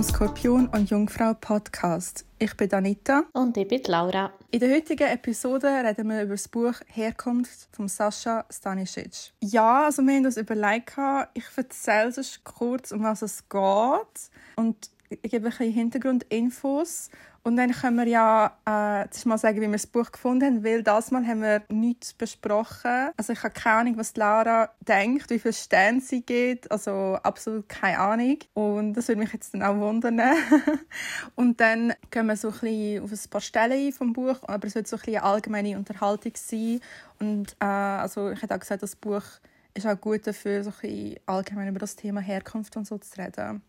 Zum Skorpion und Jungfrau Podcast. Ich bin Anita. Und ich bin Laura. In der heutigen Episode reden wir über das Buch Herkunft von Sascha Stanisic. Ja, also wir haben uns überlegt, ich erzähle es kurz, um was es geht. Und ich gebe ein bisschen Hintergrundinfos und dann können wir ja äh, mal sagen, wie wir das Buch gefunden haben, weil das Mal haben wir nichts besprochen. Also ich habe keine Ahnung, was Laura denkt, wie viele Sterne sie gibt. Also absolut keine Ahnung. Und das würde mich jetzt dann auch wundern. und dann gehen wir so ein bisschen auf ein paar Stellen ein vom Buch, aber es wird so ein bisschen eine allgemeine Unterhaltung sein. Und äh, also ich hätte auch gesagt, das Buch ist auch gut dafür, so ein bisschen allgemein über das Thema Herkunft und so zu reden.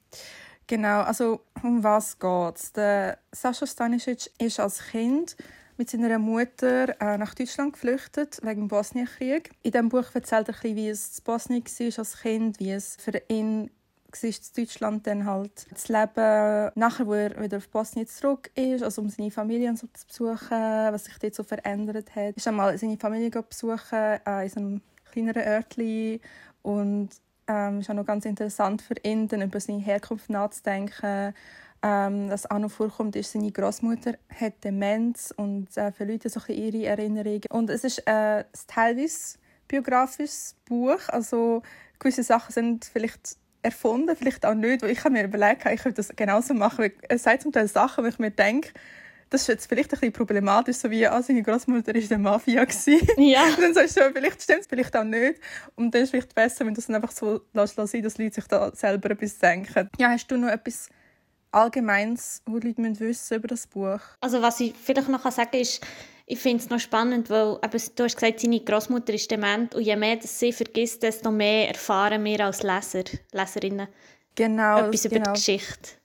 Genau, also um was geht Der Sascha Stanisic ist als Kind mit seiner Mutter äh, nach Deutschland geflüchtet wegen dem Bosnienkrieg. In diesem Buch erzählt er, ein bisschen, wie es in Bosnien war als Kind, wie es für ihn war in Deutschland dann halt das Leben, nachher, wo er wieder auf Bosnien zurück ist, also um seine Familie so zu besuchen, was sich dort so verändert hat. Ist einmal seine Familie besuchen äh, in einem kleineren Örtchen und ähm, ist auch noch ganz interessant für ihn, dann über seine Herkunft nachzudenken. Ähm, was auch noch vorkommt, ist, seine Großmutter hat Demenz und äh, für Leute so ihre Erinnerungen. Und es ist äh, teilweise biografisches Buch, also gewisse Sachen sind vielleicht erfunden, vielleicht auch nicht, weil ich habe mir überlegt, ich könnte das genauso machen, es sagt zum Teil Sachen, wo ich mir denke, das ist jetzt vielleicht ein bisschen problematisch, so wie ah, seine Großmutter war der Mafia. Ja. und dann sagst du, vielleicht stimmt es, vielleicht auch nicht. Und dann ist es vielleicht besser, wenn du es einfach so lässt, lässt dass Leute sich da selber etwas denken. Ja, hast du noch etwas Allgemeines, was Leute wissen müssen über das Buch? Also was ich vielleicht noch sagen kann, ist, ich finde es noch spannend, weil eben, du hast gesagt, seine Großmutter ist dement und je mehr das sie vergisst, desto mehr erfahren wir als Leser, Leserinnen genau, etwas über genau. die Geschichte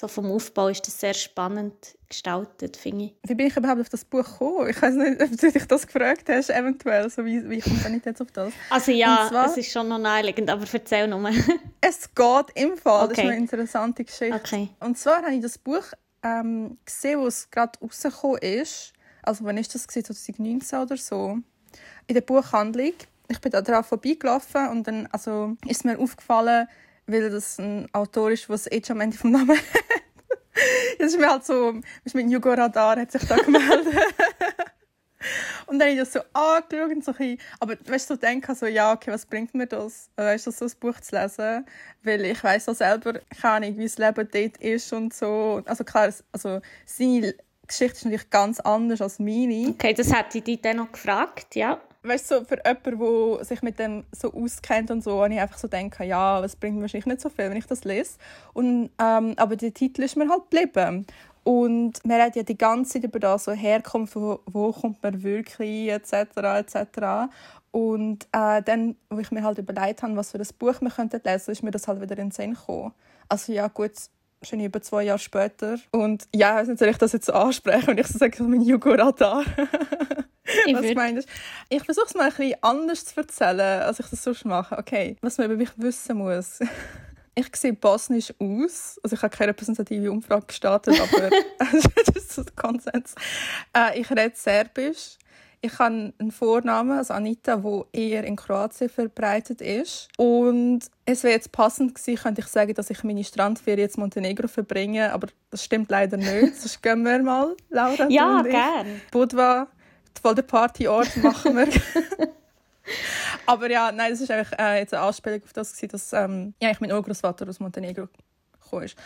so vom Aufbau ist das sehr spannend gestaltet, finde ich. Wie bin ich überhaupt auf das Buch gekommen? Ich weiß nicht, ob du dich das gefragt hast, eventuell. So wie, wie kommt ich jetzt auf das? Also ja, zwar, es ist schon noch naheliegend, aber erzähl nur. es geht im Fall. Okay. Das ist eine interessante Geschichte. Okay. Und zwar habe ich das Buch ähm, gesehen, wo es gerade rausgekommen ist. Also wann ist das? 2019 oder so. In der Buchhandlung. Ich bin da drauf vorbeigelaufen und dann also, ist mir aufgefallen, weil das ein Autor ist, der das H am Ende vom Namen hat. Das ist mir halt so, ist mit Hugo Radar hat sich da gemeldet. und dann habe ich das so angeschaut und so ein aber weißt du, so denke so, ja, okay, was bringt mir das, weißt du, so ein Buch zu lesen, weil ich weiß auch selber, keine Ahnung, wie das Leben dort ist und so. Also klar, also seine Geschichte ist natürlich ganz anders als meine. Okay, das hätte ich dich dann noch gefragt, ja weißt du, so für jemanden, der sich mit dem so auskennt und so, und ich einfach so denke, ja, es bringt mir wahrscheinlich nicht so viel, wenn ich das lese. Und, ähm, aber der Titel ist mir halt geblieben. Und man redet ja die ganze Zeit über das, so Herkunft, wo, wo kommt man wirklich, etc., etc. Und äh, dann, wo ich mir halt überlegt habe, was für ein Buch wir könnten lesen, ist mir das halt wieder in den Sinn gekommen. Also ja, gut, schon über zwei Jahre später. Und ja, ich weiß nicht, soll ich das jetzt so ansprechen, wenn ich so sage, mein Jugoradar. Ich was meinst du? Ich versuche es mal ein bisschen anders zu erzählen, als ich das sonst mache. Okay, was man über mich wissen muss. Ich sehe bosnisch aus. Also ich habe keine repräsentative Umfrage gestartet, aber das ist so der Konsens. Äh, ich rede Serbisch. Ich habe einen Vornamen, also Anita, der eher in Kroatien verbreitet ist. Und es wäre jetzt passend gewesen, könnte ich sagen, dass ich meine Strandferien jetzt Montenegro verbringe, aber das stimmt leider nicht. Sonst gehen wir mal, Laura. Ja, gerne. Budva voll der Partyort machen wir. Aber ja, nein, das ist einfach äh, jetzt eine Anspielung auf das, dass ähm, ja, ich mein Urgroßvater aus Montenegro gekommen ist.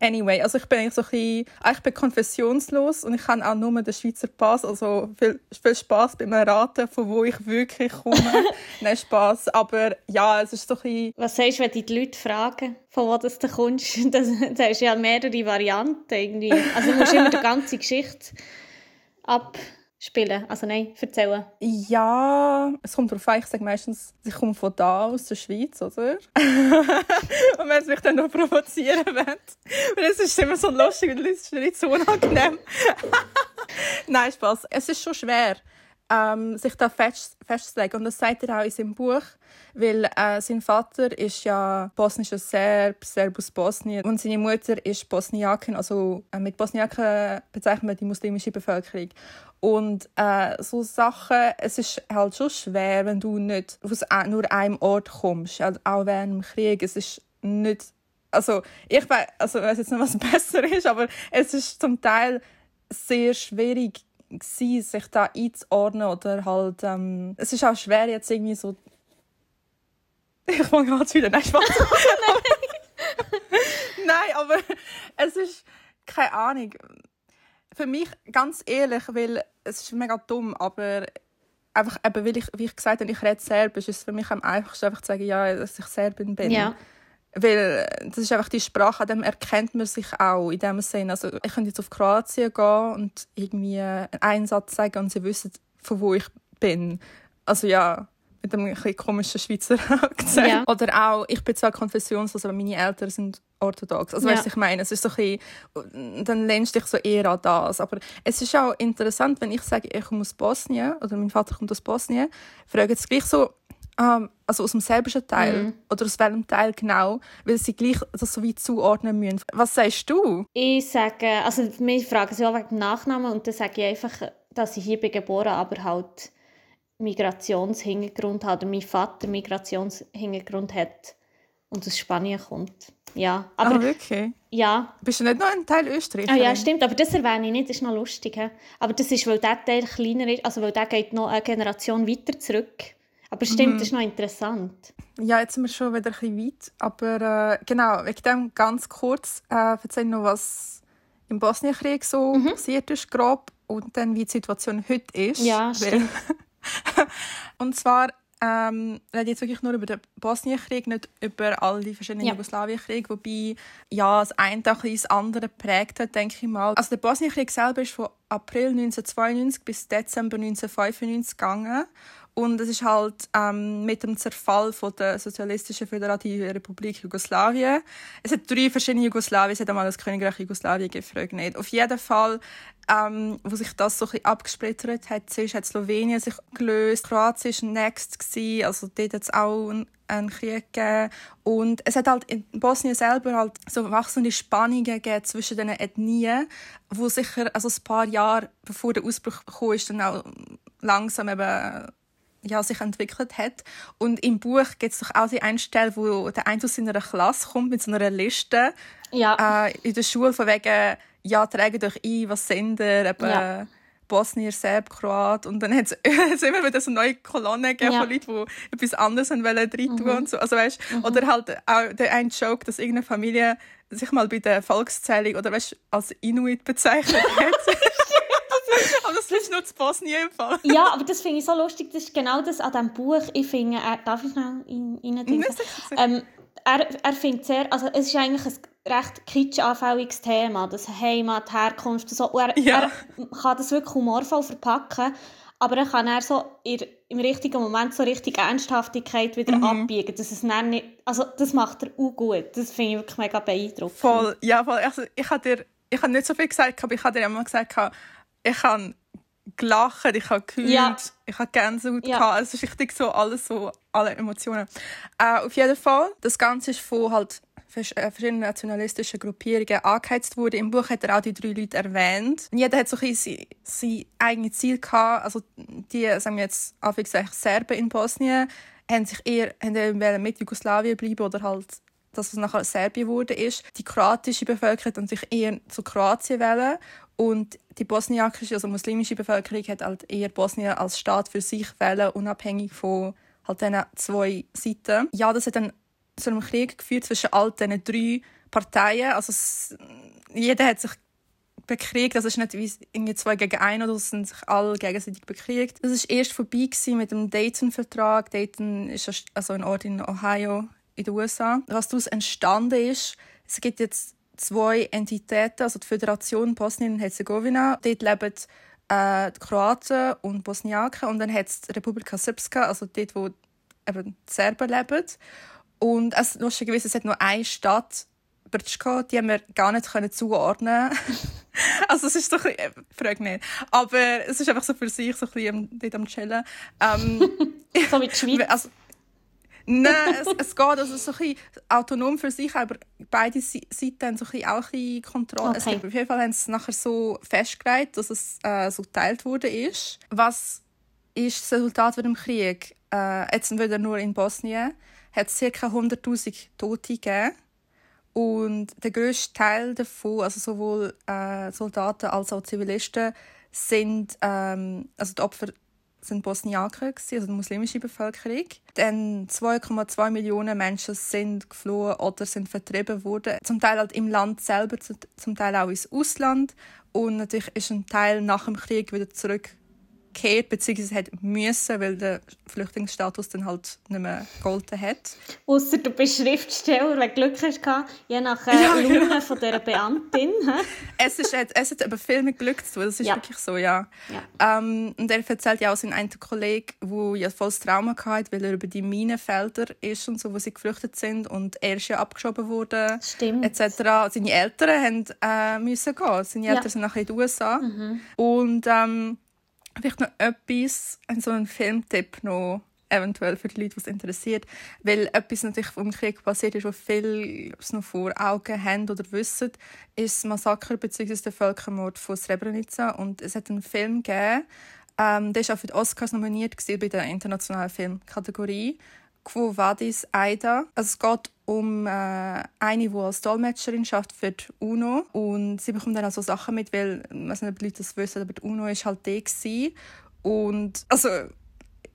Anyway, also ich bin eigentlich so ein bisschen, ah, ich bin konfessionslos und ich habe auch nur den Schweizer Pass, also viel, viel Spaß beim Erraten, von wo ich wirklich komme. Nein, Spaß, aber ja, es ist so ein bisschen... Was sagst du, wenn die Leute fragen, von wo das du kommst? Das, das hast ja mehrere Varianten irgendwie. Also du musst immer die ganze Geschichte ab spielen? Also nein, erzählen. Ja, es kommt darauf an. Ich sage meistens, ich komme von da, aus der Schweiz, oder? und wenn es mich dann noch provozieren will. Weil es ist immer so lustig und es ist nicht so unangenehm. nein, Spaß. Es ist schon schwer, ähm, sich da fest, festzulegen. Und das sagt er auch in seinem Buch, weil äh, sein Vater ist ja bosnischer Serb, Serbus Bosnien und seine Mutter ist Bosniakin, also äh, mit Bosniaken bezeichnet man die muslimische Bevölkerung. Und äh, so Sachen, es ist halt schon schwer, wenn du nicht aus nur einem Ort kommst, also auch während dem Krieg. Es ist nicht also ich also weiß jetzt nicht, was besser ist, aber es ist zum Teil sehr schwierig gewesen, sich da einzuordnen oder halt ähm, es ist auch schwer jetzt irgendwie so ich fange gerade wieder nein, Spaß. nein, aber es ist keine Ahnung. Für mich ganz ehrlich, weil es ist mega dumm, aber einfach eben, weil ich, wie ich gesagt habe, ich rede Serbisch, ist es für mich am einfachsten einfach zu sagen, ja, dass ich Serbin bin. Ja. Weil das ist einfach die Sprache, an dem erkennt man sich auch in dem Sinne. Also ich könnte jetzt auf Kroatien gehen und irgendwie einen Satz sagen und sie wissen, von wo ich bin. Also ja, mit einem ein komischen Schweizer Akzent. Ja. Oder auch, ich bin zwar konfessionslos, aber meine Eltern sind orthodox. Also Ja. weißt du, ich meine, es ist so ein bisschen, dann lehnst du dich so eher an das. Aber es ist auch interessant, wenn ich sage, ich komme aus Bosnien oder mein Vater kommt aus Bosnien, fragen sie gleich so, ähm, also aus dem serbischen Teil Mhm. oder aus welchem Teil genau, weil sie gleich das so weit zuordnen müssen. Was sagst du? Ich sage, also wir fragen sich auch wegen dem Nachnamen und dann sage ich einfach, dass ich hier bin geboren, aber halt Migrationshintergrund habe, oder mein Vater Migrationshintergrund hat und aus Spanien kommt. Ja, aber ah, wirklich? ja, Bist du nicht noch ein Teil Österreich? Ah, ja, stimmt, aber das erwähne ich nicht, das ist noch lustig. he? Aber das ist, weil der Teil kleiner ist, also weil der geht noch eine Generation weiter zurück. Aber stimmt, das ist noch interessant. Ja, jetzt sind wir schon wieder ein bisschen weit. Aber äh, genau, wegen dem ganz kurz äh, erzähl noch, was im Bosnienkrieg so Mhm. passiert ist, grob. Und dann, wie die Situation heute ist. Ja, Weil- und zwar ähm, rede jetzt wirklich nur über den Bosnienkrieg, nicht über all die verschiedenen Ja. Jugoslawienkriege, wobei ja, das eine auch das andere prägt hat, denke ich mal. Also der Bosnienkrieg selber ist von April 1992 bis Dezember 1995 gegangen und es ist halt ähm, mit dem Zerfall von der Sozialistischen Föderativen Republik Jugoslawien. Es hat drei verschiedene Jugoslawien, es hat einmal das Königreich Jugoslawien gefragt. Auf jeden Fall, ähm, wo sich das so ein bisschen abgesplittert hat, zuerst hat Slowenien sich gelöst, Kroatien war next, gewesen, also dort hat es auch einen, Krieg gegeben. Und es hat halt in Bosnien selber halt so wachsende Spannungen gegeben zwischen den Ethnien, wo sicher also ein paar Jahre bevor der Ausbruch kam, ist dann auch langsam eben ja, sich entwickelt hat. Und im Buch gibt es doch auch die eine Stelle, wo der eine aus seiner Klasse kommt mit so einer Liste Ja, äh, in der Schule von wegen, ja, tragt euch ein, was sind ihr, eben Ja. Bosnier, Serb, Kroat. Und dann hat es immer wieder so neue Kolonnen gegeben Ja. von Leuten, die etwas anderes haben wollen rein tun und so. Also, weißt, Oder halt auch der ein Joke, dass irgendeine Familie sich mal bei der Volkszählung oder weißt, als Inuit bezeichnet hat. Aber das ist nur zu Bosnien im Fall. ja, aber das finde ich so lustig. Das ist genau das an diesem Buch. Ich finde, er, darf ich in, rein ähm, er, er findet sehr, also es ist eigentlich ein recht kitschanfälliges Thema, das Heimat, Herkunft und so. Und er, Ja. er kann das wirklich humorvoll verpacken, aber er kann er so in, im richtigen Moment so richtig Ernsthaftigkeit wieder Mhm. abbiegen. Dass es dann nicht, also das macht er auch gut. Das finde ich wirklich mega beeindruckend. Voll, ja, voll. Also, ich habe dir, ich habe nicht so viel gesagt, aber ich habe dir immer gesagt, ich habe gelacht, ich habe geheult, Ja. ich habe Gänsehaut Ja. gehabt. Es ist richtig so alles so, alle Emotionen. Äh, auf jeden Fall, das Ganze ist von halt äh, verschiedenen nationalistischen Gruppierungen angeheizt wurde. Im Buch hat er auch die drei Leute erwähnt. Jeder hat so ein bisschen sein, eigenes Ziel gehabt. Also die, sagen wir jetzt, anführungszeichen Serben in Bosnien, haben sich eher haben mit Jugoslawien bleiben oder halt dass es nachher Serbien wurde ist. Die kroatische Bevölkerung hat sich eher zu Kroatien wählen und die bosniakische, also muslimische Bevölkerung hat halt eher Bosnien als Staat für sich wählen, unabhängig von halt diesen zwei Seiten. Ja, das hat dann zu einem Krieg geführt zwischen all diesen drei Parteien. Also es, jeder hat sich bekriegt. Das ist nicht wie irgendwie zwei gegen einen oder sind sich alle gegenseitig bekriegt. Das ist erst vorbei mit dem Dayton-Vertrag. Dayton ist also ein Ort in Ohio in den USA. Was daraus entstanden ist, es gibt jetzt zwei Entitäten, also die Föderation Bosnien und Herzegowina. Dort leben äh, die Kroaten und Bosniaken und dann hat es die Republika Srpska, also dort, wo eben die Serben leben. Und es, lustigerweise, es hat nur eine Stadt, Brčko, die haben wir gar nicht können zuordnen Also es ist so ein bisschen, äh, frag nicht. Aber es ist einfach so für sich so ein bisschen dort am Chillen. Ähm, So wie die Schweiz. also, Nein, es, es geht also so ein autonom für sich, aber beide Seiten haben so ein auch ein Kontrolle. Es Okay. gibt, auf jeden Fall haben sie es nachher so festgelegt, dass es äh, so geteilt wurde ist. Was ist das Resultat von dem Krieg? Äh, jetzt wieder nur in Bosnien hat es ca. 100'000 Tote gegeben Und der grösste Teil davon, also sowohl äh, Soldaten als auch Zivilisten, sind, ähm, also die Opfer sind Bosniaker, also die muslimische Bevölkerung. Dann 2,2 Millionen Menschen sind geflohen oder sind vertrieben worden. Zum Teil halt im Land selber, zum Teil auch ins Ausland. Und natürlich ist ein Teil nach dem Krieg wieder zurück gekehrt, beziehungsweise hat müssen, weil der Flüchtlingsstatus dann halt nicht mehr gegolten hat. Ausser du bist Schriftsteller, wenn du Glück hast, je nach äh, ja, Laune genau. von dieser Beamtin. es, ist, es hat aber viel mit Glück zu tun, das ist ja. wirklich so, ja. ja. Ähm, und er erzählt ja auch seinen einen Kollegen, der ja volles Trauma hatte, weil er über die Minenfelder ist und so, wo sie geflüchtet sind und er ist ja abgeschoben worden, Stimmt. etc. Seine Eltern haben, äh, müssen gehen, seine Eltern sind nachher in den USA mhm. und ähm, Vielleicht noch etwas, so ein Filmtipp noch, eventuell für die Leute, die es interessiert. Weil etwas natürlich vom Krieg passiert ist, was viele noch vor Augen haben oder wissen, ist das Massaker bzw. der Völkermord von Srebrenica. Und es hat einen Film gegeben, ähm, der ist auch für die Oscars nominiert bei der internationalen Filmkategorie. Quo Vadis Aida. Es geht um äh, eine, die als Dolmetscherin schafft für die UNO und sie bekommt dann auch so Sachen mit, weil, weiß nicht, ob die Leute das wissen, aber die UNO ist halt die gewesen. und also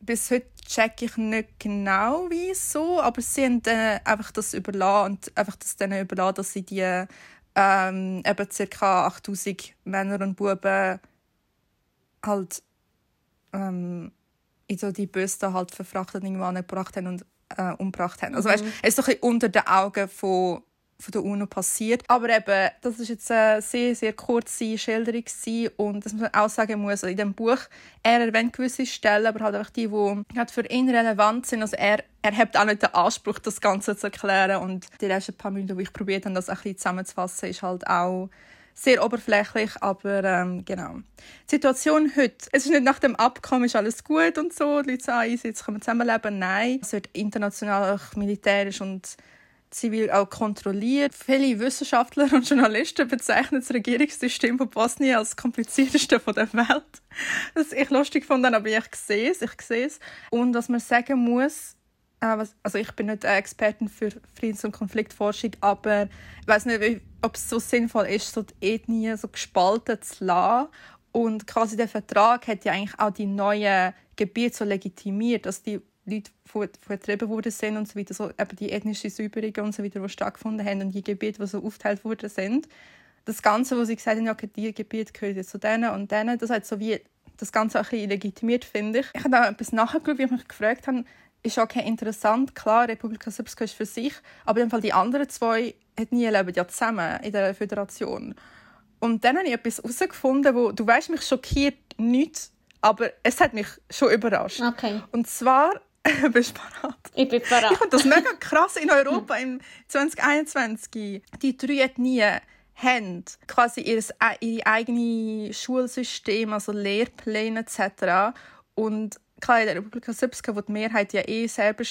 bis heute check ich nicht genau wieso, aber sie haben dann einfach das überlassen und einfach das denen überlassen, dass sie die ähm, eben ca. 8000 Männer und Buben halt ähm, in so die Bösten halt verfrachtet irgendwann gebracht haben und äh, umgebracht haben. Also, mhm. weißt, es ist so ein unter den Augen von, von der UNO passiert. Aber eben, das ist jetzt eine sehr, sehr kurze Schilderung und dass man auch sagen muss, also in dem Buch, er erwähnt gewisse Stellen, aber halt einfach die, die halt für ihn relevant sind. Also er, er hat auch nicht den Anspruch, das Ganze zu erklären und die letzten paar Minuten, wo ich probiert habe, das ein bisschen zusammenzufassen, ist halt auch sehr oberflächlich, aber ähm, genau. Die Situation heute, es ist nicht nach dem Abkommen ist alles gut und so, die Leute sagen, jetzt können wir zusammenleben. Nein, es wird international, auch militärisch und zivil auch kontrolliert. Viele Wissenschaftler und Journalisten bezeichnen das Regierungssystem von Bosnien als komplizierteste von der Welt. Das ich lustig fand, aber ich sehe es, ich sehe es. Und was man sagen muss, also ich bin nicht Expertin für Friedens- und Konfliktforschung, aber ich weiß nicht, ob es so sinnvoll ist, so die Ethnie so gespalten zu lassen. Und quasi der Vertrag hat ja eigentlich auch die neuen Gebiete so legitimiert, dass die Leute vertrieben worden sind und so weiter, so eben die ethnischen Säuberungen und so weiter, die stattgefunden haben und die Gebiete, die so aufgeteilt worden sind. Das Ganze, was sie gesagt haben, ja, die Gebiete gehören jetzt zu denen und denen, das hat so wie das Ganze auch ein bisschen legitimiert, finde ich. Ich habe da etwas nachgeschaut, wie ich mich gefragt habe, ist okay interessant. Klar, Republika Srpska ist für sich, aber in Fall die anderen zwei hat nie leben ja zusammen in der Föderation. Und dann habe ich etwas herausgefunden, wo du weißt, mich schockiert nichts, aber es hat mich schon überrascht. Okay. Und zwar bist du parat? Ich bin parat. Ich finde das mega krass in Europa im 2021. Die drei Ethnien haben quasi ihr, ihr eigenes Schulsystem, also Lehrpläne etc. Und klar, in der Republika Srpska, wo die Mehrheit ja eh selber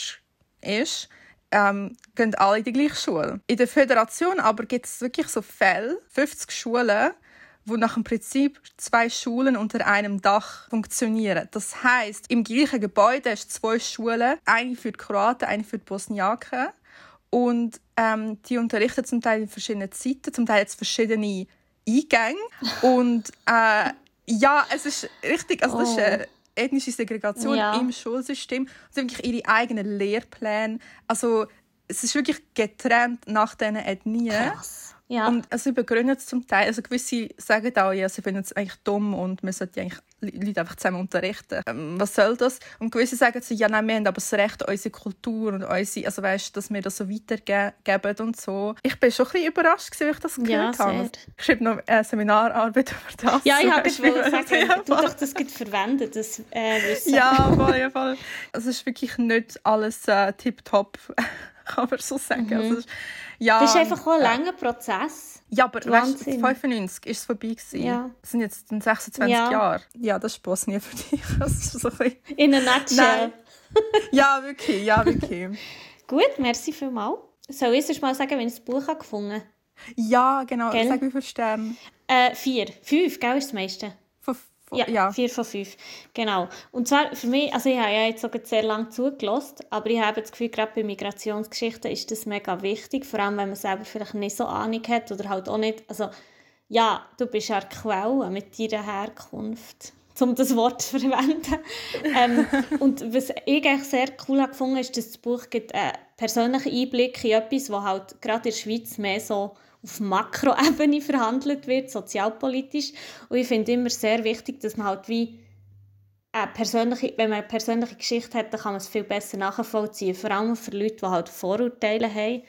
ist, ähm, gehen alle in die gleiche Schule. In der Föderation aber gibt es wirklich so Fälle, 50 Schulen, wo nach dem Prinzip zwei Schulen unter einem Dach funktionieren. Das heißt, im gleichen Gebäude ist zwei Schulen, eine für die Kroaten, eine für die Bosniaken. Und ähm, die unterrichten zum Teil in verschiedenen Zeiten, zum Teil jetzt verschiedene Eingänge. Und äh, ja, es ist richtig, also das ist, äh, ethnische Segregation ja. im Schulsystem. Sie haben wirklich ihre eigenen Lehrpläne. Also es ist wirklich getrennt nach diesen Ethnien. Krass. Ja. Und also begründet es zum Teil, also gewisse sagen auch, ja, sie finden es eigentlich dumm und man sollte eigentlich Leute einfach zusammen unterrichten. Ähm, was soll das? Und gewisse sagen so, ja, nein, wir haben aber das Recht, unsere Kultur und unsere, also weißt, dass wir das so weitergeben und so. Ich bin schon ein bisschen überrascht, als ich das gehört ja, habe. Ich schreibe noch eine Seminararbeit über das. Ja, ich habe gesagt, du doch das verwenden, das äh, Wissen. Ja, voll, voll. Also es ist wirklich nicht alles äh, tipptopp, kann man so sagen. Mhm. Also, ja, das ist einfach ein langer Prozess. Ja, aber weißt, 95 ist es vorbei. Gewesen. Ja. Das sind jetzt 26 ja. Jahre. Ja, das ist nie für dich. So ein In a nutshell. ja, wirklich, ja, wirklich. Gut, merci vielmals. Soll ich erst mal sagen, wenn ich das Buch gefunden habe? Ja, genau. Gell? Sag wie viele Sterne? Äh, vier. Fünf, gell, ist das meiste. Von Ja, ja, vier von fünf. Genau. Und zwar für mich, also ich habe ja jetzt sogar sehr lange zugelassen, aber ich habe das Gefühl, gerade bei Migrationsgeschichten ist das mega wichtig, vor allem wenn man selber vielleicht nicht so Ahnung hat oder halt auch nicht, also ja, du bist ja Quelle mit deiner Herkunft, um das Wort zu verwenden. ähm, und was ich eigentlich sehr cool gefunden, ist, dass das Buch gibt einen persönlichen Einblick in etwas, was halt gerade in der Schweiz mehr so auf Makroebene verhandelt wird, sozialpolitisch. Und ich finde immer sehr wichtig, dass man halt wie eine persönliche, wenn man eine persönliche Geschichte hat, dann kann man es viel besser nachvollziehen. Vor allem für Leute, die halt Vorurteile haben,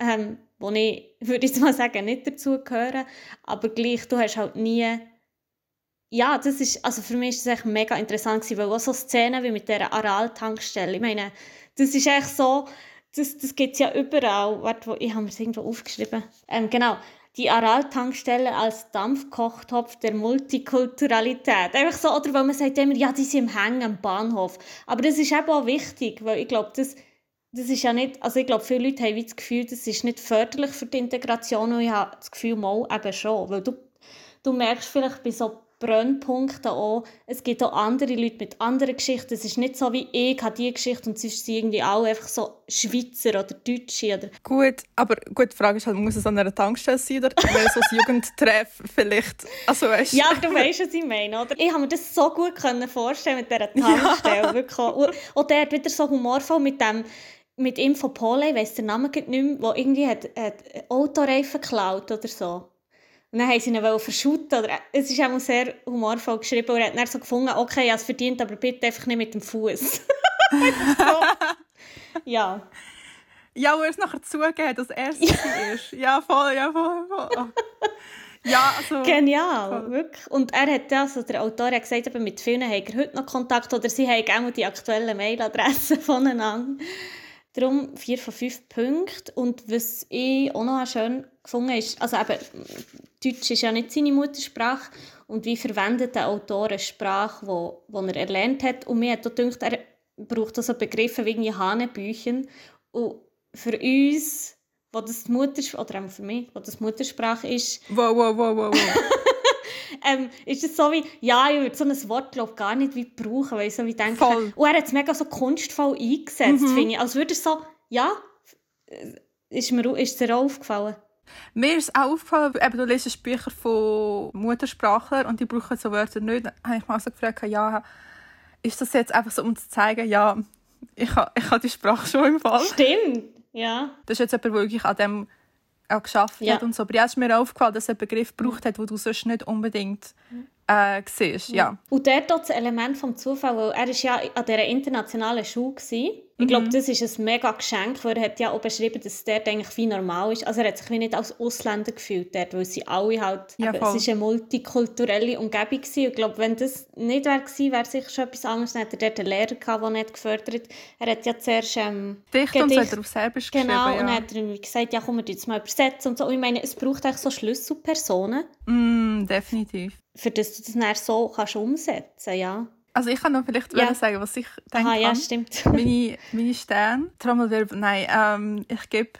ähm, ich, würde ich mal sagen, nicht dazu gehören. Aber gleich, du hast halt nie ja, das ist, also für mich ist das echt mega interessant gewesen, weil auch so Szenen wie mit dieser Aral-Tankstelle, ich meine, das ist echt so, das, das gibt es ja überall. Warte, ich habe es irgendwo aufgeschrieben. Ähm, genau. Die Aral-Tankstelle als Dampfkochtopf der Multikulturalität. Einfach so, oder weil man sagt immer, ja, die sind im Hängen am Bahnhof. Aber das ist eben auch wichtig, weil ich glaube, das, das ist ja nicht, also ich glaube, viele Leute haben das Gefühl, das ist nicht förderlich für die Integration und ich habe das Gefühl, mal eben schon. Weil du, du merkst vielleicht bei so Brennpunkte auch. Es gibt auch andere Leute mit anderen Geschichten. Es ist nicht so wie ich habe diese Geschichte und sonst sind irgendwie alle einfach so Schweizer oder Deutsche. Oder gut, aber gut, die Frage ist halt, muss es an einer Tankstelle sein oder so ein Jugendtreff vielleicht? Also, weißt, ja, du weißt, was ich meine, oder? Ich habe mir das so gut vorstellen mit dieser Tankstelle. Ja. Wirklich. Und, und der hat wieder so humorvoll mit dem mit Infopole, ich weiss den Namen nicht mehr, der irgendwie hat, hat Autoreifen geklaut oder so. Und dann wollten sie ihn verschütten. Oder, es ist auch sehr humorvoll geschrieben. Und er hat dann so gefunden, okay, er es verdient, aber bitte einfach nicht mit dem Fuß. ja. Ja, wo er es nachher zugegeben dass er es ja. ist. Ja, voll, ja, voll, voll. Ja, also, Genial, voll. wirklich. Und er hat also, der Autor hat gesagt, eben mit vielen hat er heute noch Kontakt oder sie haben auch die aktuellen Mailadressen voneinander. Darum vier von fünf Punkten. Und was ich auch noch schön gefunden ist, also eben, Deutsch ist ja nicht seine Muttersprache und wie verwendet der Autor eine Sprache, wo, wo er erlernt hat. Und mir hat auch gedacht, er braucht auch so Begriffe wie Hanebüchen. Und für uns, wo das die Muttersprache, oder auch für mich, wo das Muttersprache ist... Wow, wow, wow, wow, wow. ähm, ist es so wie, ja, ich würde so ein Wort glaub, gar nicht wie brauchen, weil ich so wie denke, Voll. und er hat es mega so kunstvoll eingesetzt, mhm. finde ich. Als würde er so, ja, ist mir ist dir auch aufgefallen? Mir ist auch aufgefallen, eben, du liest Bücher von Muttersprachlern und die brauchen so Wörter nicht. Dann habe ich mich so gefragt, ja, ist das jetzt einfach so, um zu zeigen, ja, ich habe ich ha die Sprache schon im Fall. Stimmt, ja. Das ist jetzt jemand, der wirklich an dem auch geschafft ja. hat und so. Aber jetzt ist mir aufgefallen, dass er einen Begriff gebraucht hat, den du sonst nicht unbedingt äh, siehst. Ja. Und dort das Element vom Zufall, weil er ist ja an dieser internationalen Schule war ich glaube, mhm. das ist ein mega Geschenk, weil er hat ja auch beschrieben, dass es dort eigentlich wie normal ist. Also er hat sich wie nicht als Ausländer gefühlt dort, weil sie alle halt, ja, eben, es war eine multikulturelle Umgebung gewesen. Ich glaube, wenn das nicht wäre gewesen, wäre sicher schon etwas anderes. Dann hat er dort einen Lehrer gehabt, der nicht gefördert Er hat ja zuerst ähm, Dicht und so hat er auf Serbisch genau, geschrieben, Genau, und dann hat er gesagt, ja komm, wir jetzt mal übersetzen und so. Und ich meine, es braucht eigentlich so Schlüsselpersonen. Mm, definitiv. Für das du das dann so kannst umsetzen, ja. Also ich kann noch vielleicht ja. sagen, was ich denke. Ah, ja, stimmt. meine, meine Sterne, Trommelwirbel, nein, ähm, ich gebe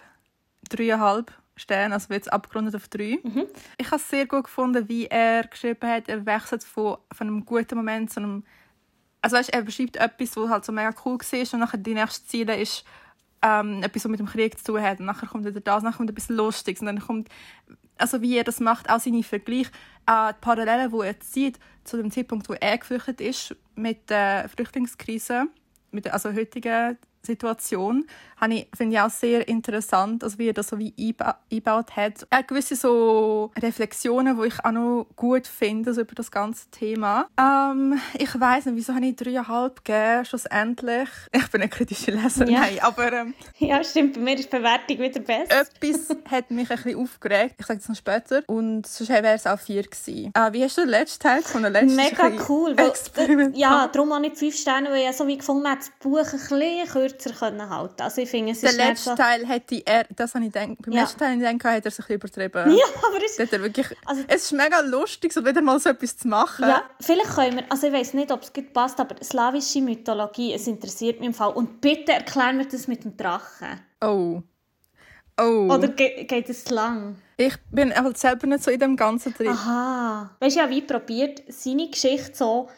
dreieinhalb Sterne, also jetzt abgerundet auf drei. Mhm. Ich habe es sehr gut gefunden, wie er geschrieben hat. Er wechselt von, von einem guten Moment zu einem... Also weißt, er beschreibt etwas, was halt so mega cool war und nachher die nächste Ziele ist ähm, etwas, was mit dem Krieg zu tun hat. Und nachher kommt wieder das, nachher kommt etwas Lustiges und dann kommt also wie er das macht, auch seine Vergleiche, äh, die Parallelen, die er zieht zu dem Zeitpunkt, wo er geflüchtet ist mit der Flüchtlingskrise, mit der also heutigen Situation, ich, finde ich auch sehr interessant, also wie er das so wie eingebaut hat. Er hat gewisse so Reflexionen, die ich auch noch gut finde also über das ganze Thema. Ähm, ich weiß nicht, wieso habe ich dreieinhalb gegeben, schlussendlich. Ich bin eine kritische Leserin, ja. nein, aber... Ähm, ja, stimmt, bei mir ist die Bewertung wieder besser. Etwas hat mich ein bisschen aufgeregt, ich sage das noch später, und sonst wäre es auch vier gewesen. Äh, wie hast du den letzten Teil von der letzten Mega cool, weil, ja, darum habe ich fünf Sterne, weil ich so wie gefunden habe, das Buch ein bisschen kürzer können halten. Also ich finde, es der letzte so... Teil hätte er, das habe ich gedacht, beim ja. letzten Teil ich gedacht, hat er sich übertrieben. Ja, aber es, er wirklich, also, es ist mega lustig, so wieder mal so etwas zu machen. Ja, vielleicht können wir, also ich weiß nicht, ob es gut passt, aber slawische Mythologie, es interessiert mich im Fall. Und bitte erklär mir das mit dem Drachen. Oh. Oh. Oder ge geht es lang? Ich bin halt selber nicht so in dem Ganzen drin. Aha. Weißt du, ja, wie probiert seine Geschichte so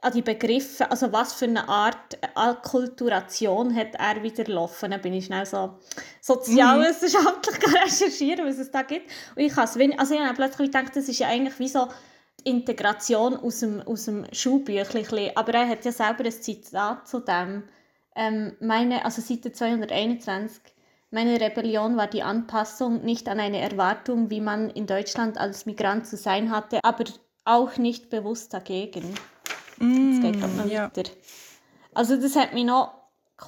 an die Begriffe, also was für eine Art Akkulturation hat er wieder laufen? Dann bin ich schnell so sozialwissenschaftlich mhm. recherchieren, was es da gibt. Und ich also ich habe plötzlich gedacht, das ist ja eigentlich wie so Integration aus dem, aus dem Schulbüchlein. Aber er hat ja selber ein Zitat zu dem. Ähm, meine, also Seite 221. Meine Rebellion war die Anpassung nicht an eine Erwartung, wie man in Deutschland als Migrant zu sein hatte, aber auch nicht bewusst dagegen. Mm, Jetzt geht noch ja. weiter. Also das hat mich noch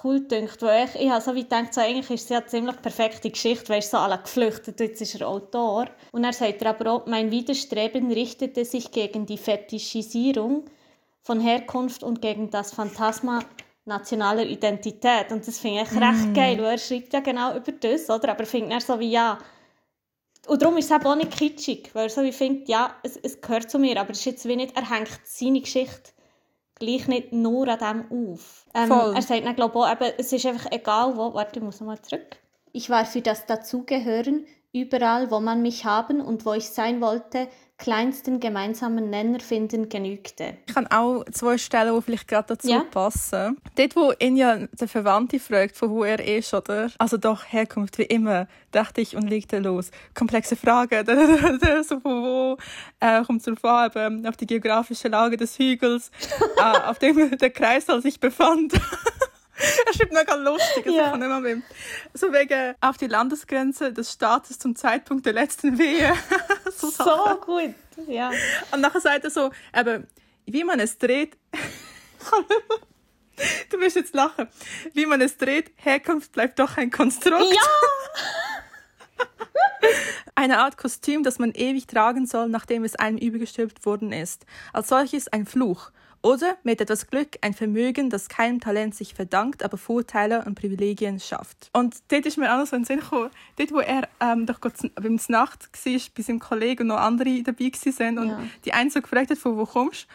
cool gedacht, weil ich, ich habe so wie gedacht, so, eigentlich ist es ja eine ziemlich perfekte Geschichte, weil so alle geflüchtet, jetzt ist er Autor. Und er sagt aber auch, mein Widerstreben richtete sich gegen die Fetischisierung von Herkunft und gegen das Phantasma nationaler Identität. Und das finde ich recht mm. geil, weil er schreibt ja genau über das, oder? Aber findet er so wie, ja, und darum ist es eben auch nicht kitschig, weil er so wie findet, ja, es, es gehört zu mir, aber es ist jetzt wie nicht, er hängt seine Geschichte gleich nicht nur an dem auf. Ähm, er sagt dann, glaube ich, eben, es ist einfach egal wo, warte, ich muss mal zurück. Ich war für das Dazugehören überall, wo man mich haben und wo ich sein wollte, kleinsten gemeinsamen Nenner finden genügte. Ich habe auch zwei Stellen, die vielleicht gerade dazu ja. passen. Dort, wo ihn ja der Verwandte fragt, von wo er ist, oder? Also doch, Herkunft, wie immer, dachte ich und legte los. Komplexe Frage, so von wo äh, kommt zur Farbe, auf die geografische Lage des Hügels, äh, auf dem der Kreissaal sich befand. er schreibt noch ganz lustig. Also ja. immer mit, so wegen auf die Landesgrenze des Staates zum Zeitpunkt der letzten Wehe. so, so gut, ja. Und nachher sagt er so, eben, wie man es dreht, du wirst jetzt lachen, wie man es dreht, Herkunft bleibt doch ein Konstrukt. Ja! Eine Art Kostüm, das man ewig tragen soll, nachdem es einem übergestülpt worden ist. Als solches ein Fluch. Oder mit etwas Glück ein Vermögen, das keinem Talent sich verdankt, aber Vorteile und Privilegien schafft. Und dort ist mir auch noch so ein Sinn gekommen, dort, wo er ähm, doch beim Nacht war, bei seinem Kollegen und noch andere dabei waren und ja. die einen so gefragt hat, von wo kommst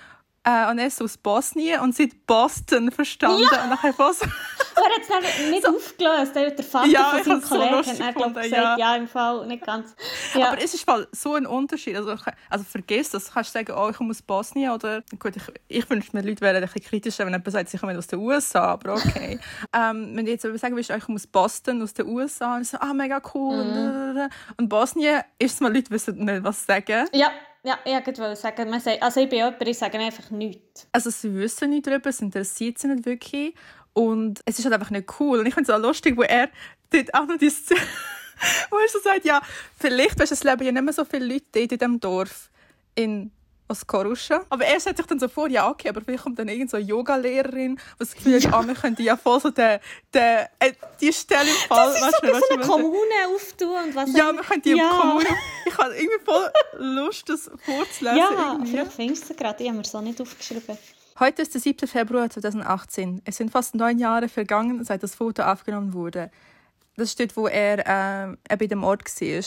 äh, und er ist aus Bosnien und sie hat Boston verstanden. Ja. Und nachher was. Er hat es nicht so. aufgelöst. Der Vater ja, von seinem Kollegen so hat glaub, gesagt, ja. ja. im Fall nicht ganz. Ja. Aber es ist voll so ein Unterschied. Also, also vergiss das. Du kannst sagen, oh, ich komme aus Bosnien oder gut, ich, ich wünsche mir, Leute wären ein bisschen kritischer, wenn jemand sagt, sie kommen aus den USA, aber okay. ähm, wenn du jetzt sagen willst, oh, ich komme aus Boston, aus den USA, und so, ah, mega cool. Mhm. Und Bosnien ist mal, Leute wissen nicht, was sagen. Ja. Ja, ich wollte sagen, man sagt, also ich bin jemand, ich sage einfach nichts. Also sie wissen nicht darüber, es interessiert sie nicht wirklich und es ist halt einfach nicht cool. Und ich finde es auch lustig, wo er dort auch noch die Szene, wo er so sagt, ja, vielleicht weißt, es leben ja nicht mehr so viele Leute in diesem Dorf in aus Koruscha. Aber er stellt sich dann so vor, ja, okay, aber vielleicht kommt dann irgend so eine Yoga-Lehrerin, was das Gefühl hat, ah, wir könnten ja voll so den, den, äh, die Stelle im Fall... Das ist so, weißt, so eine Kommune auftun und was... Ja, wir können die ja. Kommune... Ich habe irgendwie voll Lust, das vorzulesen. Ja, irgendwie. vielleicht findest du gerade, ich habe mir so nicht aufgeschrieben. Heute ist der 7. Februar 2018. Es sind fast neun Jahre vergangen, seit das Foto aufgenommen wurde. Das steht, wo er äh, bei dem Ort war.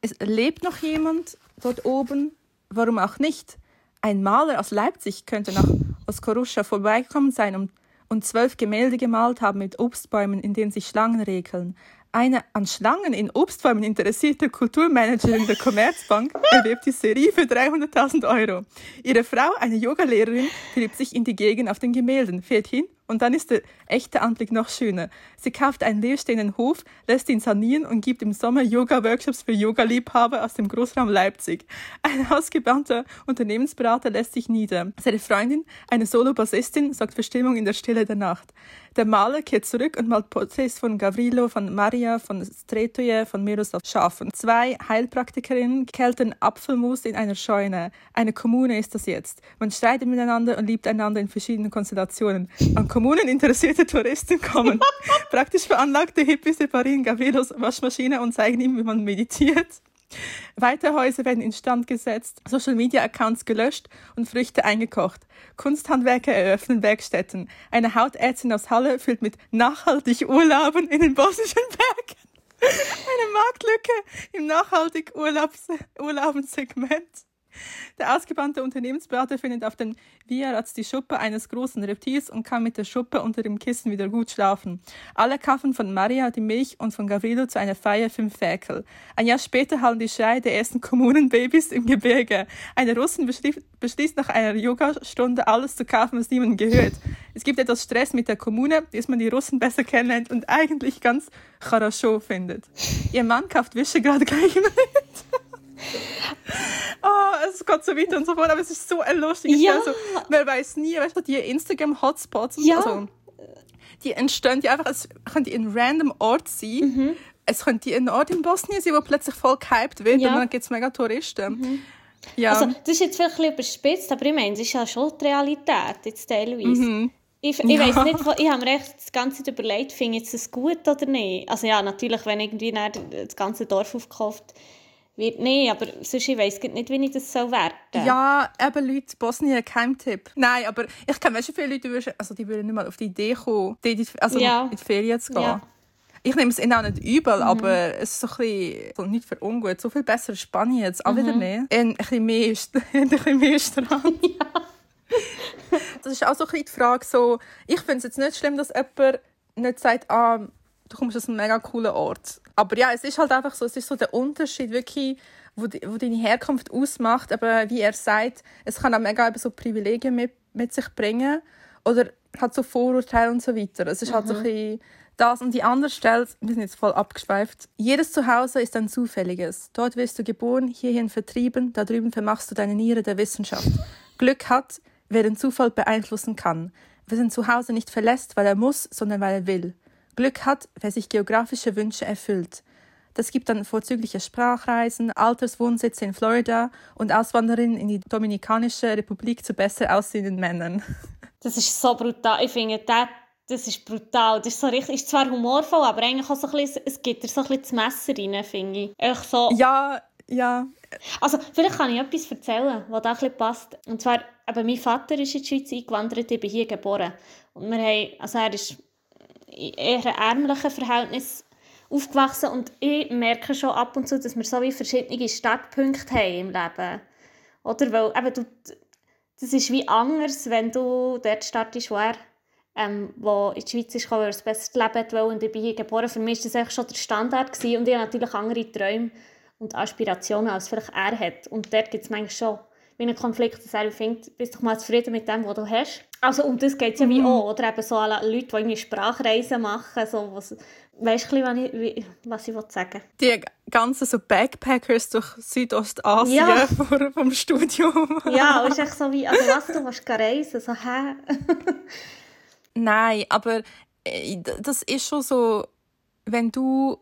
Es lebt noch jemand dort oben, warum auch nicht? Ein Maler aus Leipzig könnte nach Oskoruscha vorbeigekommen sein und, und zwölf Gemälde gemalt haben mit Obstbäumen, in denen sich Schlangen regeln. Eine an Schlangen in Obstbäumen interessierte Kulturmanagerin der Commerzbank erwirbt die Serie für 300.000 Euro. Ihre Frau, eine Yogalehrerin, verliebt sich in die Gegend auf den Gemälden, fährt hin und dann ist der echte Anblick noch schöner. Sie kauft einen leerstehenden Hof, lässt ihn sanieren und gibt im Sommer Yoga-Workshops für Yoga-Liebhaber aus dem Großraum Leipzig. Ein ausgebannter Unternehmensberater lässt sich nieder. Seine Freundin, eine Solo-Bassistin, sorgt für Stimmung in der Stille der Nacht. Der Maler kehrt zurück und malt Porträts von Gavrilo, von Maria, von Stretoje, von Miroslav Schafen. Zwei Heilpraktikerinnen kälten Apfelmus in einer Scheune. Eine Kommune ist das jetzt. Man streitet miteinander und liebt einander in verschiedenen Konstellationen. An Kommunen interessierte Touristen kommen. Praktisch veranlagte Hippies reparieren Gavrilos Waschmaschine und zeigen ihm, wie man meditiert. Weitere Häuser werden instand gesetzt, Social Media Accounts gelöscht und Früchte eingekocht. Kunsthandwerker eröffnen Werkstätten. Eine Hautärztin aus Halle füllt mit nachhaltig Urlauben in den bosnischen Bergen. Eine Marktlücke im nachhaltig Urlaubs Urlaubensegment. Der ausgebannte Unternehmensberater findet auf den Vierrad die Schuppe eines großen Reptils und kann mit der Schuppe unter dem Kissen wieder gut schlafen. Alle kaufen von Maria die Milch und von Gavrilo zu einer Feier fünf Ferkel. Ein Jahr später hallen die Schreie der ersten Kommunenbabys im Gebirge. Eine Russin beschließt nach einer Yogastunde alles zu kaufen, was niemandem gehört. Es gibt etwas Stress mit der Kommune, bis man die Russen besser kennenlernt und eigentlich ganz Charaschow findet. Ihr Mann kauft Wische gerade gleich mit. oh, es geht so weiter und so fort, aber es ist so ein lustiges Ja. Also, man weiß nie, weißt du, die Instagram-Hotspots, Ja. also, die entstehen ja einfach, es könnte ein random Ort sein. Mhm. Es könnte ein Ort in Bosnien sein, wo plötzlich voll gehypt wird Ja. und dann gibt es mega Touristen. Ja. Also, das ist jetzt vielleicht ein bisschen überspitzt, aber ich meine, das ist ja schon die Realität, jetzt teilweise. Mhm. Ich, ich Ja. weiss nicht, ich habe mir echt das Ganze überlegt, finde ich das gut oder nicht. Also ja, natürlich, wenn irgendwie das ganze Dorf aufgekauft wird, nee, aber sonst, ich weiss nicht, wie ich das soll werten Ja, eben Leute, Bosnien, kein Tipp. Nein, aber ich kenne du, viele Leute, die würden- also die würden nicht mal auf die Idee kommen, die, also Ja. in die Ferien zu gehen. Ja. Ich nehme es ihnen auch nicht übel, Mhm. aber es ist so ein bisschen, so nicht für ungut. So viel besser als Spanien jetzt auch Mhm. wieder nicht. Ein bisschen mehr, ein bisschen mehr Strand. Das ist auch so ein bisschen die Frage, so, ich finde es jetzt nicht schlimm, dass jemand nicht sagt, ah, du kommst aus einem mega coolen Ort. Aber ja, es ist halt einfach so, es ist so der Unterschied wirklich, wo, die, wo deine Herkunft ausmacht. Aber wie er sagt, es kann auch mega eben so Privilegien mit, mit sich bringen oder hat so Vorurteile und so weiter. Es ist halt so ein bisschen das. Und die andere Stelle, wir sind jetzt voll abgeschweift. Jedes Zuhause ist ein zufälliges. Dort wirst du geboren, hierhin vertrieben, da drüben vermachst du deine Niere der Wissenschaft. Glück hat, wer den Zufall beeinflussen kann. Wer sein Zuhause nicht verlässt, weil er muss, sondern weil er will. Glück hat, wer sich geografische Wünsche erfüllt. Das gibt dann vorzügliche Sprachreisen, Alterswohnsitze in Florida und Auswanderungen in die Dominikanische Republik zu besser aussehenden Männern. Das ist so brutal. Ich finde, das, das ist brutal. Das ist so richtig, ist zwar humorvoll, aber eigentlich auch so ein bisschen, es gibt so ein bisschen das Messer rein, finde ich. Echt so, Ja, ja. Also, vielleicht kann ich etwas erzählen, was da ein bisschen passt. Und zwar, eben, mein Vater ist in die Schweiz eingewandert, ich bin hier geboren. Und wir haben, also er ist eher ärmlichen Verhältnissen aufgewachsen und ich merke schon ab und zu, dass wir so wie verschiedene Startpunkte haben im Leben. Oder? Weil eben, du, das ist wie anders, wenn du dort startest, wo er ähm, wo in die Schweiz gekommen, weil er ein besseres Leben wollte und ich bin geboren. Für mich war das schon der Standard gewesen. und ich habe natürlich andere Träume und Aspirationen, als vielleicht er hat. Und dort gibt es manchmal schon wie einen Konflikt, dass er findet, bist doch mal zufrieden mit dem, was du hast. Also um das geht es ja wie auch. Oder eben so alle Leute, die irgendwie Sprachreisen machen, so was, weißt du, was ich, wie- was ich will sagen Die ganzen so Backpackers durch Südostasien Ja. vor, vom Studium. Ja, ist echt so wie, also was, du willst reisen, so, hä? Nein, aber äh, das ist schon so, wenn du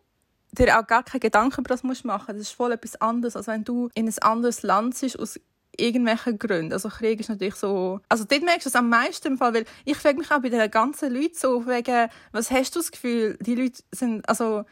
dir auch gar keine Gedanken über das musst machen, das ist voll etwas anderes, als wenn du in ein anderes Land bist aus irgendwelchen Gründen. Also Krieg ist natürlich so, also dort merkst du es am meisten im Fall, weil ich frage mich auch bei den ganzen Leuten so, wegen, was hast du das Gefühl, die Leute sind, also,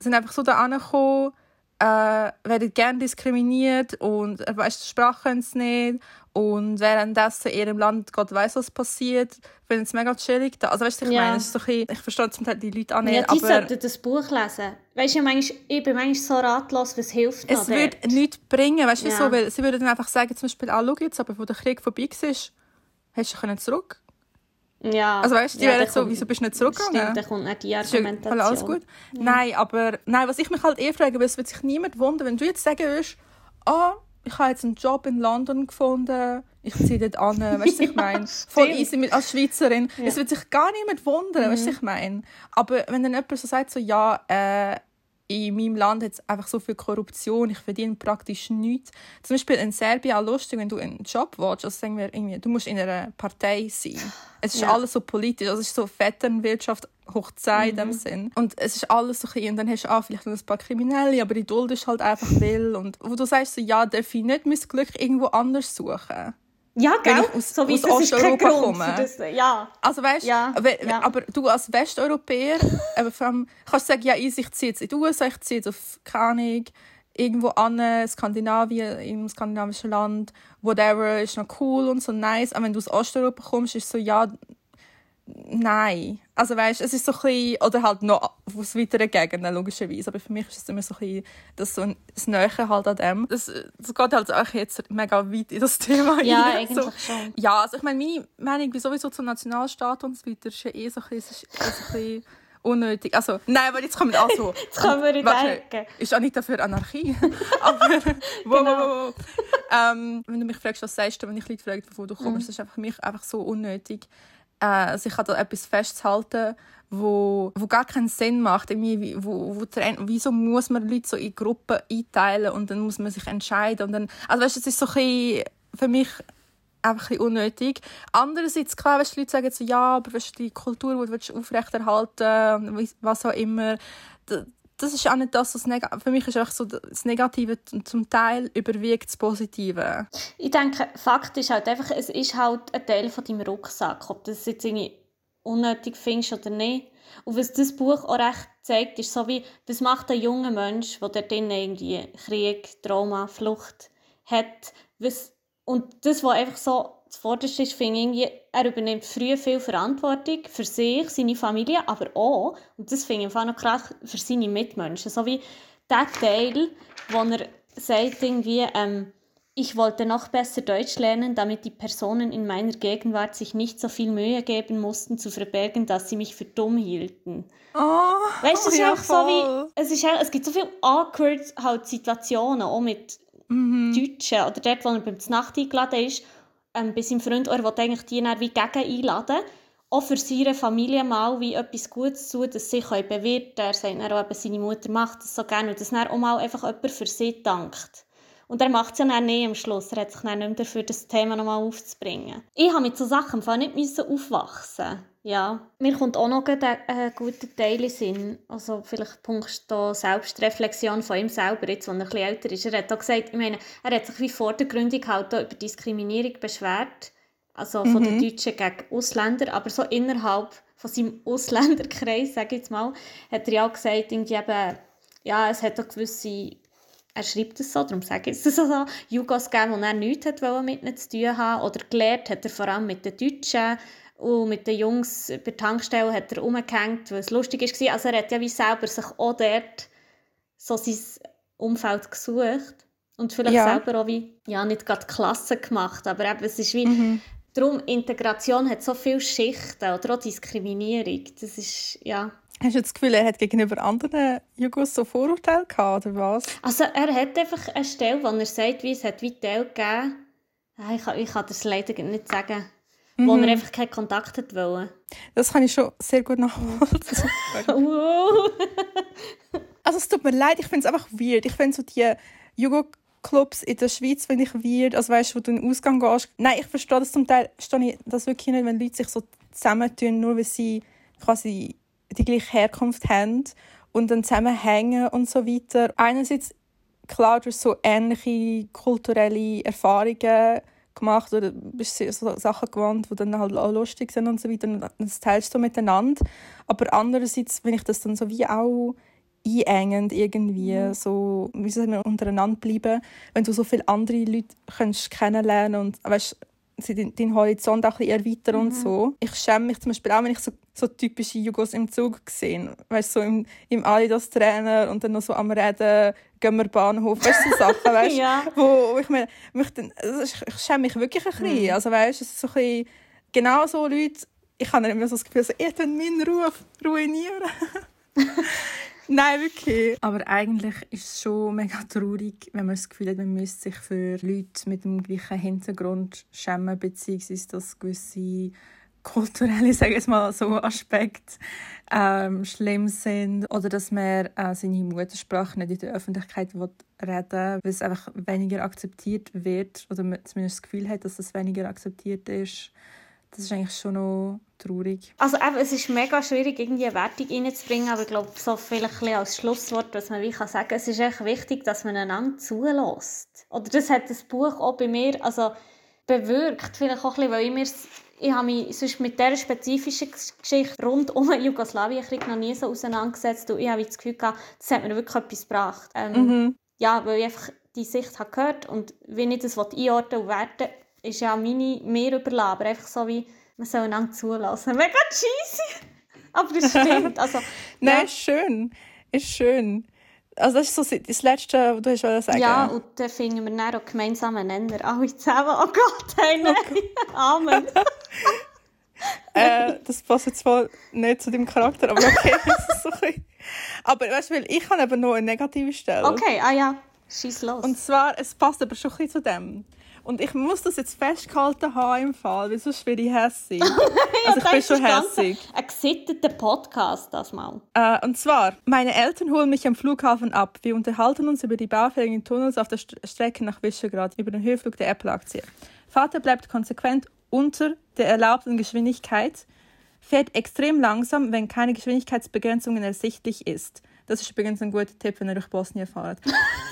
sind einfach so da angekommen, äh, werden gerne diskriminiert und äh, weißt, die Sprache nicht und währenddessen in ihrem Land Gott weiß was passiert, finden es mega chillig da. Also weißt du, ich Ja. meine, es ist so ein bisschen, ich verstehe zum Teil die Leute auch nicht, Ja, die aber sollten das Buch lesen. Weißt du, manchmal, ich bin manchmal so ratlos, was hilft es würde nichts bringen, weißt du, Ja. so, weil sie würden dann einfach sagen, zum Beispiel, ah, schau jetzt, aber wo der Krieg vorbei war, hast du können zurück. Ja. Also weißt du, die ja, wären so, kommt- wieso bist du nicht zurückgegangen? Stimmt, dann kommt nicht die ja Argumentation. voll alles gut. Nein, aber nein, was ich mich halt eher frage, weil es wird sich niemand wundern, wenn du jetzt sagen würdest, ah, ich habe jetzt einen Job in London gefunden, ich ziehe dort an, weißt du, was ich meine? Voll easy mit, als Schweizerin. Es wird sich gar niemand wundern, weißt du, was ich meine? Aber wenn dann jemand so sagt, so, ja, äh, in meinem Land hat es einfach so viel Korruption, ich verdiene praktisch nichts. Zum Beispiel in Serbien auch lustig, wenn du einen Job willst, also sagen wir irgendwie, du musst in einer Partei sein. Es ist Ja. alles so politisch, also es ist so Vetternwirtschaft hoch 10 in dem Sinn. Und es ist alles so ein und dann hast du auch vielleicht noch ein paar Kriminelle, aber die Duld ist halt einfach will. Und wo du sagst so, ja, darf ich nicht mein Glück irgendwo anders suchen? Ja, Wenn gell? ich aus- so wie aus Osteuropa komme. das. Ja. Also weißt Ja, aber, ja. aber du als Westeuropäer aber vor allem, kannst du sagen, ja, ich ziehe jetzt in die USA, ich ziehe jetzt auf, Ahnung, irgendwo an, Skandinavien, in einem skandinavischen Land, whatever, ist noch cool und so nice. Aber wenn du aus Osteuropa kommst, ist so, ja, nein. Also weißt, es ist so ein bisschen, oder halt noch aus weiteren Gegenden, logischerweise. Aber für mich ist es immer so ein bisschen, das so ein, das Nähe halt an dem. Das, das geht halt auch jetzt mega weit in das Thema Ja, rein. eigentlich so. schon. Ja, also ich meine, meine Meinung wie sowieso zum Nationalstaat und so weiter ist ja eh so ein bisschen, ist ein bisschen unnötig. Also, nein, aber jetzt kommen also. jetzt kommen wir in Ecke. Ist auch nicht dafür Anarchie. aber, wo, genau. wo, wo. Ähm, wenn du mich fragst, was sagst du, wenn ich Leute frage, wo du kommst, mhm. das ist einfach für mich einfach so unnötig äh, also ich da etwas festzuhalten, wo, wo gar keinen Sinn macht. Irgendwie, wo, wo, wieso muss man Leute so in Gruppen einteilen und dann muss man sich entscheiden? Und dann, also weißt, das ist so ein für mich einfach ein unnötig. Andererseits, klar, weißt, Leute sagen so, ja, aber weißt, die Kultur, die du aufrechterhalten, was auch immer, das ist auch nicht das, was für mich ist einfach so das Negative zum Teil überwiegt das Positive. Ich denke, Fakt ist halt einfach, es ist halt ein Teil von deinem Rucksack, ob du das jetzt irgendwie unnötig findest oder nicht. Und was das Buch auch recht zeigt, ist so wie, das macht ein junger Mensch, der dort irgendwie Krieg, Trauma, Flucht hat. Was, und das, was einfach so zuvorderst ist, finde ich, er übernimmt früh viel Verantwortung für sich, seine Familie, aber auch, und das finde ich noch krass, für seine Mitmenschen. So wie der Teil, wo er sagt, irgendwie, ähm, ich wollte noch besser Deutsch lernen, damit die Personen in meiner Gegenwart sich nicht so viel Mühe geben mussten, zu verbergen, dass sie mich für dumm hielten. Oh, weißt du, es ist ja, auch so wie, es, ist, es gibt so viele awkward halt Situationen, auch mit mhm. Deutschen, oder dort, wo er beim Nacht eingeladen ist, ähm, bei seinem Freund, er will eigentlich die dann wie gegen einladen, auch für seine Familie mal wie etwas Gutes zu dass sie können bewirten können. Er sagt dann auch, eben, seine Mutter macht das so gerne und dass dann auch mal einfach jemand für sie dankt. Und er macht es ja dann nicht am Schluss. Er hat sich dann nicht mehr dafür, das Thema nochmal aufzubringen. Ich habe mit so Sachen nicht aufwachsen ja, mir kommt auch noch ein guter Teil in Sinn. Also vielleicht Punkt da Selbstreflexion von ihm selber, jetzt, als er etwas älter ist. Er hat auch gesagt, ich meine, er hat sich wie vor der Gründung halt über Diskriminierung beschwert. Also von mhm. den Deutschen gegen Ausländer, aber so innerhalb von seinem Ausländerkreis, sage ich jetzt mal, hat er ja auch gesagt, irgendwie eben, ja, es hat auch gewisse er schreibt es so, darum sage ich es so, Jugos gegeben, die er nichts mit ihnen zu tun haben oder gelernt hat er vor allem mit den Deutschen und mit den Jungs bei der Tankstelle hat er umgehängt, weil es lustig war. Also er hat ja wie selber sich auch dort so sein Umfeld gesucht und vielleicht ja. selber auch wie, ja, nicht gerade Klasse gemacht, aber eben, es ist wie, mhm. darum, Integration hat so viele Schichten oder auch Diskriminierung, das ist, ja. Hast du das Gefühl, er hat gegenüber anderen Jugos so Vorurteile gehabt, oder was? Also er hat einfach eine Stelle, wo er sagt, wie es hat wie Teil gegeben, ich kann, ich kann das leider nicht sagen, mhm. wo er einfach keinen Kontakt hat wollen. Das kann ich schon sehr gut nachvollziehen. also es tut mir leid, ich finde es einfach weird. Ich finde so die Jugo Clubs in der Schweiz finde ich weird. Also weißt du, wo du in den Ausgang gehst. Nein, ich verstehe das zum Teil, verstehe ich das wirklich nicht, wenn Leute sich so zusammentun, nur weil sie quasi die gleiche Herkunft haben und dann zusammenhängen und so weiter. Einerseits klar durch so ähnliche kulturelle Erfahrungen gemacht oder bist so Sachen gewohnt, die dann halt auch lustig sind und so weiter. Und das teilst du miteinander. Aber andererseits, wenn ich das dann so wie auch einengend irgendwie mhm. so wie soll man untereinander bleiben wenn du so viele andere Leute kannst kennenlernen und weißt deinen Horizont auch ein erweitern mhm. und so. Ich schäme mich zum Beispiel auch, wenn ich so, so typische Jugos im Zug sehe. Weißt so im, im Adidas-Trainer und dann noch so am Reden, gehen wir Bahnhof, weißt du, so Sachen, weißt ja. wo, wo ich mir, möchte, also ich, ich schäme mich wirklich ein bisschen. Mhm. Also weißt es ist so ein bisschen, genau so Leute, ich habe immer so das Gefühl, so, ihr meinen Ruf ruinieren. Nein, wirklich. Aber eigentlich ist es schon mega traurig, wenn man das Gefühl hat, man müsste sich für Leute mit dem gleichen Hintergrund schämen, beziehungsweise dass gewisse kulturelle, sage ich mal, so Aspekte ähm, schlimm sind oder dass man äh, seine Muttersprache nicht in der Öffentlichkeit will reden weil es einfach weniger akzeptiert wird oder man zumindest das Gefühl hat, dass es weniger akzeptiert ist. Das ist eigentlich schon noch traurig. Also eben, es ist mega schwierig, irgendwie eine Wertung reinzubringen, aber ich glaube, so vielleicht als Schlusswort, was man wie kann sagen es ist echt wichtig, dass man einander zulässt. Oder das hat das Buch auch bei mir also bewirkt, vielleicht auch ein bisschen, weil ich mir ich habe mich sonst mit dieser spezifischen Geschichte rund um den Jugoslawienkrieg noch nie so auseinandergesetzt und ich habe das Gefühl gehabt, das hat mir wirklich etwas gebracht. Ähm, mhm. Ja, weil ich einfach die Sicht habe gehört und wenn ich das einordnen und werten ist ja meine, mir überlassen, aber einfach so wie Man soll einander zulassen. Mega cheesy. Aber das stimmt. Also, Nein, ja. ist schön. Ist schön. Also das ist so das Letzte, was du hast sagen Ja, und dann finden wir dann auch gemeinsamen Nenner. Alle zusammen. Oh Gott, hey, nein. Amen. äh, das passt jetzt zwar nicht zu deinem Charakter, aber okay. so aber weißt du, ich habe eben noch eine negative Stelle. Okay, ah ja, schieß los. Und zwar, es passt aber schon ein bisschen zu dem. Und ich muss das jetzt festgehalten haben im Fall, weil sonst werde ich hässig. also ich bin schon hässig. Ein gesitteter Podcast, das mal. Äh, und zwar, meine Eltern holen mich am Flughafen ab. Wir unterhalten uns über die baufälligen Tunnels auf der St Strecke nach Visegrad, über den Höhenflug der Apple-Aktie. Vater bleibt konsequent unter der erlaubten Geschwindigkeit, fährt extrem langsam, wenn keine Geschwindigkeitsbegrenzungen ersichtlich ist. Das ist übrigens ein guter Tipp, wenn ihr durch Bosnien fahrt.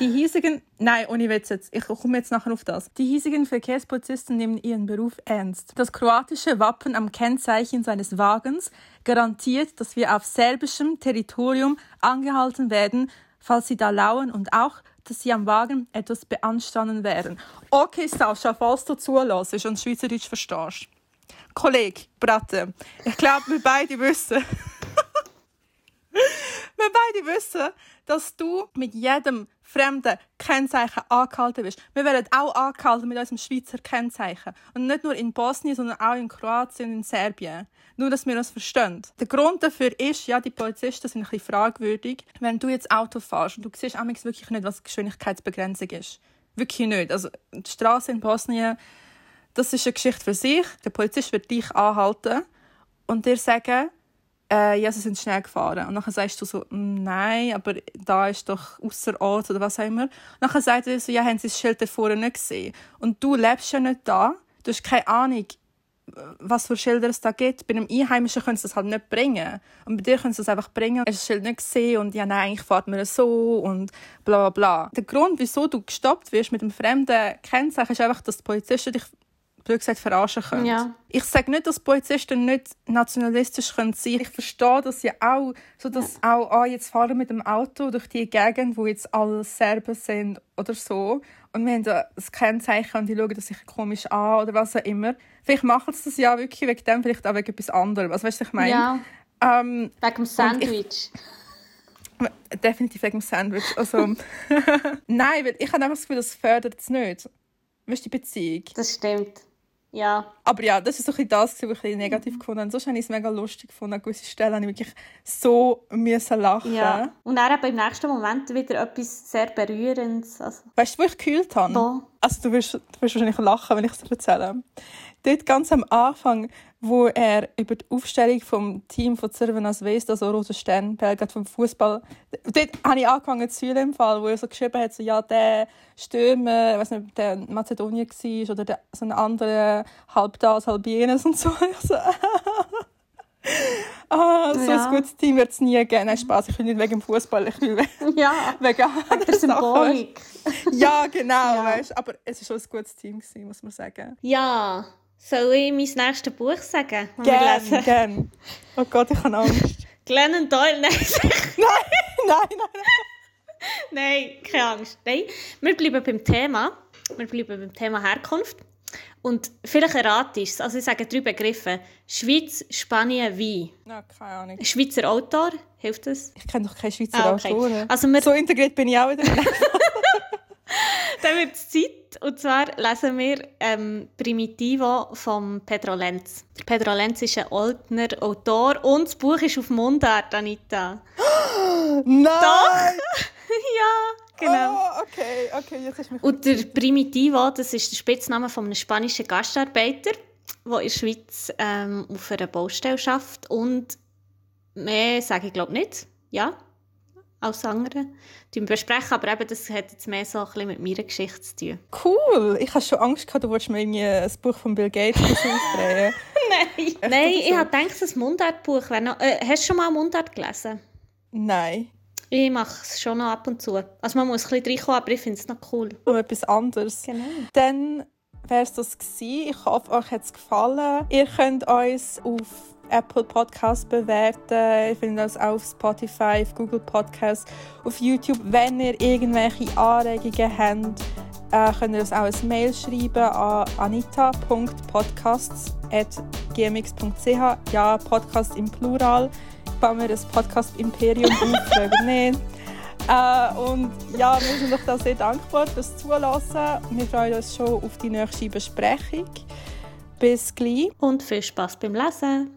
Die hiesigen, nein, ohne Witz jetzt, ich komme jetzt nachher auf das. Die hiesigen Verkehrspolizisten nehmen ihren Beruf ernst. Das kroatische Wappen am Kennzeichen seines Wagens garantiert, dass wir auf serbischem Territorium angehalten werden, falls sie da lauern und auch, dass sie am Wagen etwas beanstanden werden. Okay, Sascha, falls du zulässt und Schweizerdeutsch verstehst. Kollege, Bratte, ich glaube, wir beide wissen, wir beide wissen, dass du mit jedem fremden Kennzeichen angehalten bist. Wir werden auch angehalten mit unserem Schweizer Kennzeichen. Und nicht nur in Bosnien, sondern auch in Kroatien und in Serbien. Nur, dass wir das verstehen. Der Grund dafür ist, ja, die Polizisten sind ein bisschen fragwürdig. Wenn du jetzt Auto fährst und du siehst amigs wirklich nicht, was Geschwindigkeitsbegrenzung ist. Wirklich nicht. Also, die Straße in Bosnien, das ist eine Geschichte für sich. Der Polizist wird dich anhalten und dir sagen, äh, ja, sie sind schnell gefahren. Und dann sagst du so, «Mm, nein, aber da ist doch ausser Ort oder was auch immer. Und dann sagt er so, ja, haben sie das Schild da vorne nicht gesehen? Und du lebst ja nicht da. Du hast keine Ahnung, was für Schilder es da gibt. Bei einem Einheimischen können sie das halt nicht bringen. Und bei dir können sie das einfach bringen. Hast das Schild nicht gesehen und ja, nein, eigentlich fährt man so und bla bla bla. Der Grund, wieso du gestoppt wirst mit einem fremden Kennzeichen, ist einfach, dass die Polizisten dich blöd gesagt, verarschen können. Ja. Ich sage nicht, dass Polizisten nicht nationalistisch können sein Ich verstehe das ja auch, so dass auch, ah, jetzt fahren wir mit dem Auto durch die Gegend, wo jetzt alle Serben sind oder so. Und wir haben da das Kennzeichen und die schauen das sich komisch an oder was auch immer. Vielleicht machen sie das ja wirklich wegen dem, vielleicht auch wegen etwas anderem. Also, weißt du, ich meine? Ja, Ähm, wegen dem Sandwich. definitiv wegen dem Sandwich. Also, Nein, weil ich habe einfach das Gefühl, das fördert es nicht. Weißt du, die Beziehung. Das stimmt. Ja. Aber ja, das ist so ein bisschen das, was ich ein bisschen negativ gefunden habe. Sonst habe ich es mega lustig gefunden. An gewissen Stellen habe ich wirklich so müssen lachen. ja. Und dann eben im nächsten Moment wieder etwas sehr Berührendes. Also, Weißt du, wo ich gekühlt habe? Wo? Also du wirst, du wirst wahrscheinlich lachen, wenn ich es dir erzähle. Dort ganz am Anfang, wo er über die Aufstellung vom Team von Cervena Zvezda, also Roter Stern, Belgrad vom Fußball, dort habe ich angefangen zu fühlen im Fall, wo er so geschrieben hat, so, ja, der Stürmer, ich weiß nicht, ob der in Mazedonien war oder der, so ein anderer, halb das, halb jenes und so. So, ah, so Ja. ein gutes Team wird es nie geben. Nein, Spaß, ich will nicht wegen dem Fußball, ich will wegen ja, wegen der anderen Sachen, Symbolik. ja, genau, Ja. weißt aber es war schon ein gutes Team, gewesen, muss man sagen. Ja. Soll ich mein nächstes Buch sagen? das wir Gern, lesen? gern. Oh Gott, ich habe Angst. Glennon Doyle, nein, nein, nein, nein. nein, keine Angst. Nein, wir bleiben beim Thema. Wir bleiben beim Thema Herkunft. Und vielleicht es. Also ich sage drei Begriffe. Schweiz, Spanien, Wein. Nein, keine Ahnung. Schweizer Autor, hilft das? Ich kenne doch keine Schweizer Ah, okay. Autoren. Also wir, So integriert bin ich auch wieder. dann wird es Zeit. Und zwar lesen wir ähm, Primitivo von Pedro Lenz. Der Pedro Lenz ist ein Oldner Autor und das Buch ist auf Mundart, Anita. Nein! ja, genau. Oh, okay, okay, jetzt ist mich... Und der Primitivo, das ist der Spitzname von einem spanischen Gastarbeiter, der in der Schweiz ähm, auf einer Baustelle arbeitet. Und mehr sage ich glaube nicht. Ja, als andere. Die wir besprechen, aber eben, das hat jetzt mehr so ein bisschen mit meiner Geschichte zu tun. Cool! Ich hatte schon Angst, gehabt, du wolltest mir irgendwie ein Buch von Bill Gates aufdrehen. Nein, das Nein so? ich habe gedacht, das Mundartbuch wäre noch... Äh, hast du schon mal Mundart gelesen? Nein. Ich mache es schon noch ab und zu. Also man muss ein bisschen reinkommen, aber ich finde es noch cool. Um etwas anderes. Genau. Dann wäre es das gewesen. Ich hoffe, euch hat es gefallen. Ihr könnt uns auf Apple Podcasts bewerten. Ihr findet uns auch auf Spotify, auf Google Podcasts, auf YouTube. Wenn ihr irgendwelche Anregungen habt, äh, könnt ihr uns auch ein Mail schreiben an anita.podcasts.gmail.com gmx.ch. Ja, Podcast im Plural. Bauen wir das Podcast-Imperium auf, frage nicht. Äh, und ja, wir sind euch da sehr dankbar fürs Zulassen. Wir freuen uns schon auf die nächste Besprechung. Bis gleich. Und viel Spaß beim Lesen.